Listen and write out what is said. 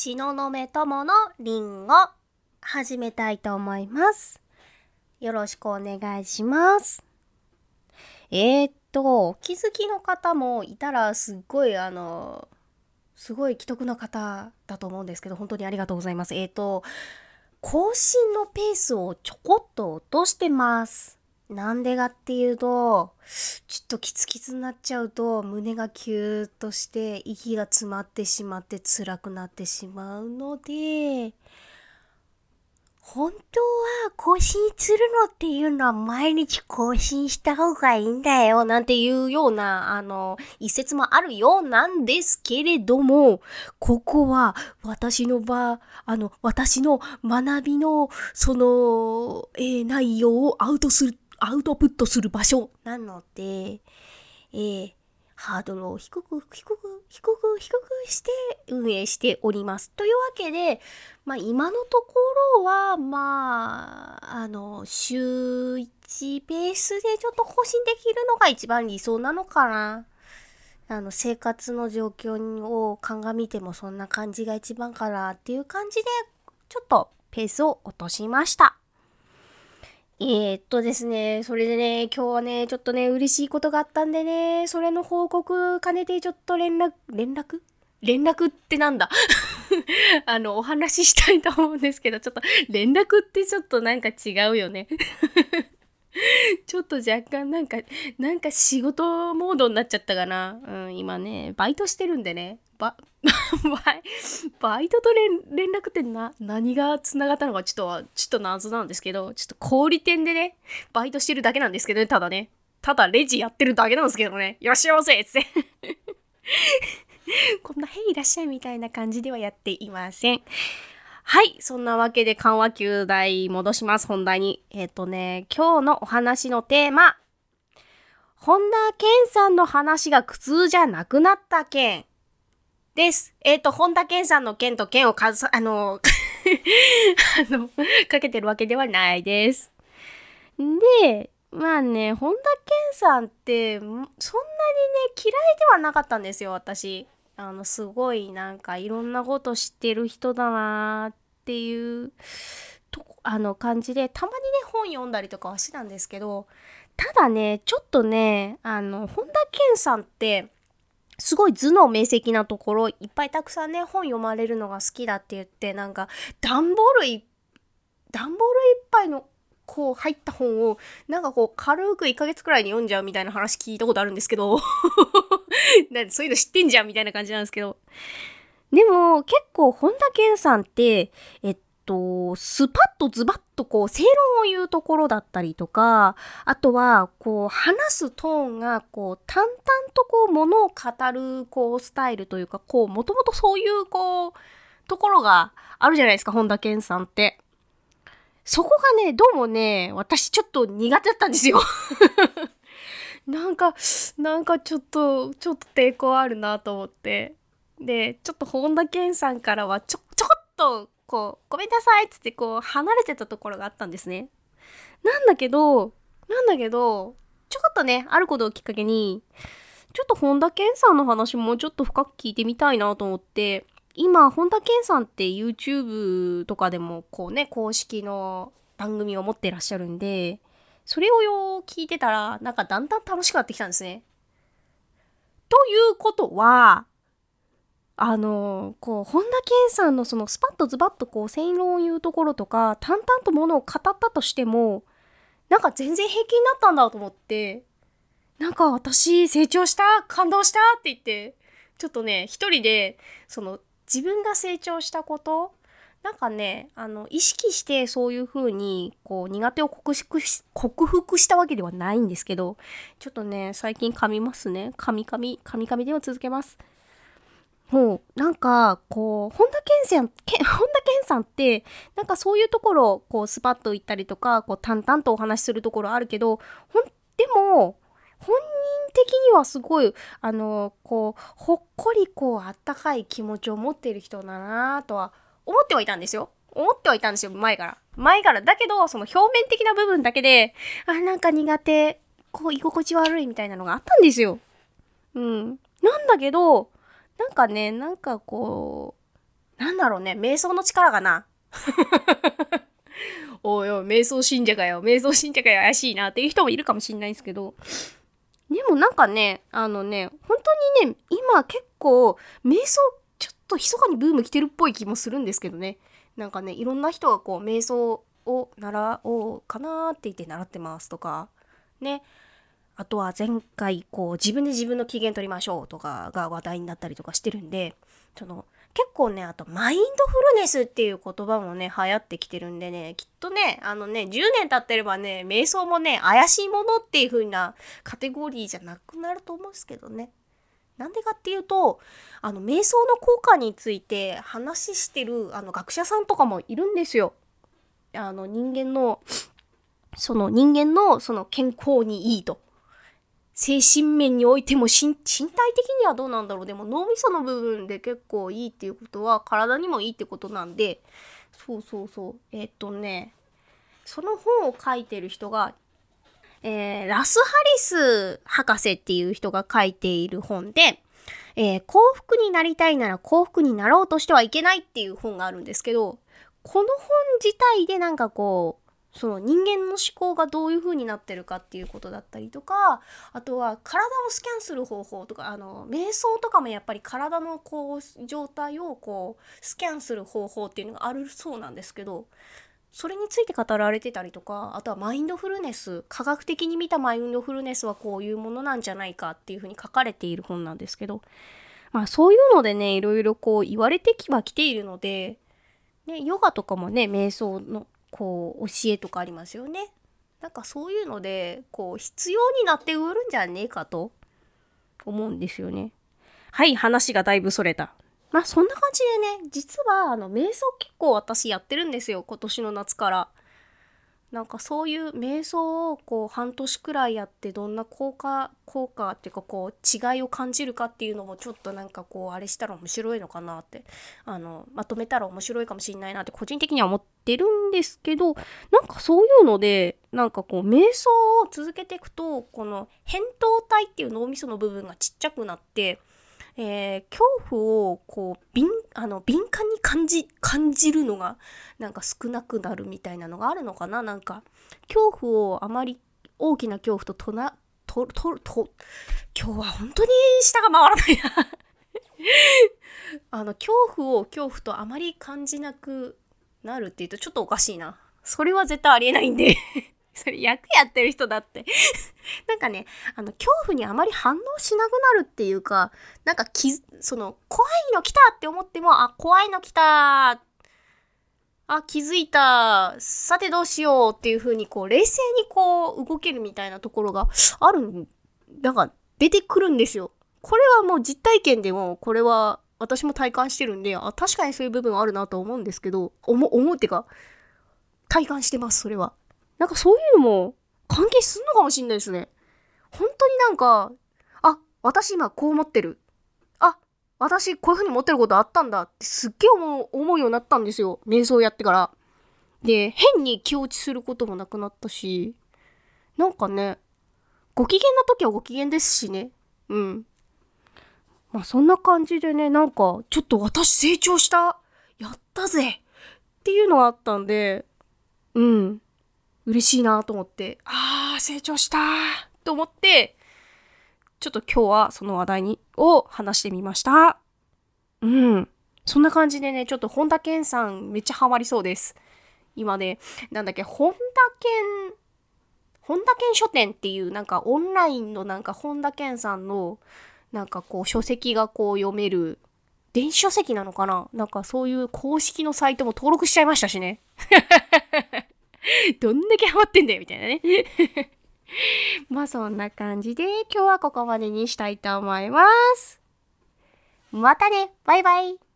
東雲友のりんご始めたいと思います。よろしくお願いします。えー、っと、お気づきの方もいたらすっごいあの、すごい既得な方だと思うんですけど、本当にありがとうございます。えー、っと、更新のペースをちょこっと落としてます。なんでかっていうと、ちょっとキツキツになっちゃうと胸がキューッとして息が詰まってしまって辛くなってしまうので、本当は更新するのっていうのは毎日更新した方がいいんだよなんていうような、あの、一説もあるようなんですけれども、ここは私の場、あの、私の学びの、その、えー内容をアウトする、アウトプットする場所なので、えーハードルを低く、低く、低く、低くして運営しております。というわけで、まあ今のところは、まあ、あの、週1ベースでちょっと更新できるのが一番理想なのかな。あの、生活の状況を鑑みてもそんな感じが一番かなっていう感じで、ちょっとペースを落としました。えー、っとですね、それでね、今日はね、ちょっとね、嬉しいことがあったんでね、それの報告兼ねてちょっと連絡、連絡？連絡ってなんだ？あの、お話ししたいと思うんですけど、ちょっと、連絡ってちょっとなんか違うよね。ちょっと若干なんか、なんか仕事モードになっちゃったかな。うん、今ね、バイトしてるんでね。ば、バイバイトと連連絡ってな、何が繋がったのかちょっとは、ちょっと謎なんですけど、ちょっと小売店でね、バイトしてるだけなんですけどね、ただね。ただレジやってるだけなんですけどね。いらっしゃいませつって。こんな、へいいらっしゃいみたいな感じではやっていません。はい。そんなわけで緩和球大戻します。本題に。えっ、とね、今日のお話のテーマ。本田健さんの話が苦痛じゃなくなった件です。えっ、と、本田健さんの件と件をかず、あの、あの、かけてるわけではないです。で、まあね、本田健さんって、そんなにね、嫌いではなかったんですよ、私。あの、すごいなんかいろんなこと知ってる人だなっていう、と、あの感じで、たまにね、本読んだりとかはしてたんですけど、ただね、ちょっとね、あの、本田健さんって、すごい頭脳明晰なところ、いっぱいたくさんね、本読まれるのが好きだって言って、なんか、段ボールい、段ボールいっぱいの、こう入った本を、なんかこう軽く1ヶ月くらいに読んじゃうみたいな話聞いたことあるんですけど、なんそういうの知ってんじゃんみたいな感じなんですけど。でも結構本田健さんって、えっと、スパッとズバッとこう正論を言うところだったりとか、あとはこう話すトーンがこう淡々とこう物を語るこうスタイルというか、こうもともとそういうこうところがあるじゃないですか、本田健さんって。そこがね、どうもね、私ちょっと苦手だったんですよ。なんか、なんかちょっと、ちょっと抵抗あるなと思って。で、ちょっと本田健さんからはちょ、ちょっと、こう、ごめんなさいっつってこう、離れてたところがあったんですね。なんだけど、なんだけど、ちょっとね、あることをきっかけに、ちょっと本田健さんの話もうちょっと深く聞いてみたいなと思って、今、本田健さんって YouTube とかでもこうね、公式の番組を持ってらっしゃるんで、それをよ聞いてたら、なんかだんだん楽しくなってきたんですね。ということは、あの、こう、本田健さんのそのスパッとズバッとこう、正論を言うところとか、淡々とものを語ったとしても、なんか全然平気になったんだと思って、なんか私成長した感動したって言って、ちょっとね、一人で、その、自分が成長したことなんかね、あの、意識してそういう風に、こう、苦手を克服し、克服したわけではないんですけど、ちょっとね、最近噛みますね。噛み噛み、噛み噛みでは続けます。もう、なんか、こう、本田健さん、本田健さんって、なんかそういうところ、こう、スパッと言ったりとか、こう、淡々とお話しするところあるけど、ほん、でも、本人的にはすごい、あの、こう、ほっこりこう、あったかい気持ちを持っている人だなとは思ってはいたんですよ。思ってはいたんですよ、前から。前から。だけど、その表面的な部分だけで、あ、なんか苦手、こう、居心地悪いみたいなのがあったんですよ。うん。なんだけど、なんかね、なんかこう、なんだろうね。瞑想の力かな。おいおい、瞑想信者かよ。瞑想信者かよ。怪しいなっていう人もいるかもしれないんですけど。でもなんかね、あのね、本当にね、今結構、瞑想ちょっと密かにブーム来てるっぽい気もするんですけどね。なんかね、いろんな人がこう、瞑想を習おうかなって言って習ってますとか、ね。あとは前回こう自分で自分の機嫌取りましょうとかが話題になったりとかしてるんで、その結構ね、あとマインドフルネスっていう言葉もね、流行ってきてるんでね、きっとね、あのね、10年経ってればね、瞑想もね、怪しいものっていう風なカテゴリーじゃなくなると思うんですけどね。なんでかっていうと、あの、瞑想の効果について話してるあの学者さんとかもいるんですよ。あの、人間の、その人間のその健康にいいと。精神面においても身体的にはどうなんだろう。でも脳みその部分で結構いいっていうことは体にもいいってことなんで。そうそうそう。えー、っとねその本を書いてる人が、えー、ラス・ハリス博士っていう人が書いている本で、えー、幸福になりたいなら幸福になろうとしてはいけないっていう本があるんですけどこの本自体でなんかこうその人間の思考がどういう風になってるかっていうことだったりとかあとは体をスキャンする方法とかあの瞑想とかもやっぱり体のこう状態をこうスキャンする方法っていうのがあるそうなんですけどそれについて語られてたりとかあとはマインドフルネス科学的に見たマインドフルネスはこういうものなんじゃないかっていう風に書かれている本なんですけどまあそういうのでねいろいろこう言われてきはきているので、ね、ヨガとかもね瞑想のこう教えとかありますよね。なんかそういうのでこう必要になって売るんじゃねえかと思うんですよね。はい話がだいぶそれた。まあそんな感じでね実はあの瞑想結構私やってるんですよ今年の夏から。なんかそういう瞑想をこう半年くらいやってどんな効果効果っていうかこう違いを感じるかっていうのもちょっとなんかこうあれしたら面白いのかなってあのまとめたら面白いかもしれないなって個人的には思ってるんですけどなんかそういうのでなんかこう瞑想を続けていくとこの扁桃体っていう脳みその部分がちっちゃくなってえー、恐怖をこう敏あの敏感に感じ感じるのがなんか少なくなるみたいなのがあるのかな？なんか恐怖をあまり大きな恐怖ととなととと今日は本当に舌が回らない。なあの恐怖を恐怖とあまり感じなくなるっていうとちょっとおかしいな。それは絶対ありえないんで。それ役やってる人だって なんかね、あの、恐怖にあまり反応しなくなるっていうか、なんかき、その、怖いの来たって思っても、あ、怖いの来たあ、気づいた。さてどうしようっていう風に、こう、冷静にこう、動けるみたいなところがあるなんか、出てくるんですよ。これはもう実体験でも、これは私も体感してるんで、あ、確かにそういう部分あるなと思うんですけど、思う、思うってか、体感してます、それは。なんかそういうのも関係すんのかもしんないですね。本当になんか、あ、私今こう思ってる。あ、私こういう風に持ってることあったんだってすっげえ思う思うようになったんですよ。瞑想やってから。で、変に気落ちすることもなくなったし、なんかね、ご機嫌な時はご機嫌ですしね。うん。まあそんな感じでね、なんか、ちょっと私成長したやったぜっていうのがあったんで、うん。嬉しいなと思って、あー、成長したと思って、ちょっと今日はその話題に、を話してみました。うん。そんな感じでね、ちょっと本田健さんめっちゃハマりそうです。今ね、なんだっけ、本田健、本田健書店っていうなんかオンラインのなんか本田健さんのなんかこう書籍がこう読める電子書籍なのかな？なんかそういう公式のサイトも登録しちゃいましたしね。どんだけハマってんだよみたいなね。まあそんな感じで今日はここまでにしたいと思います。またねバイバイ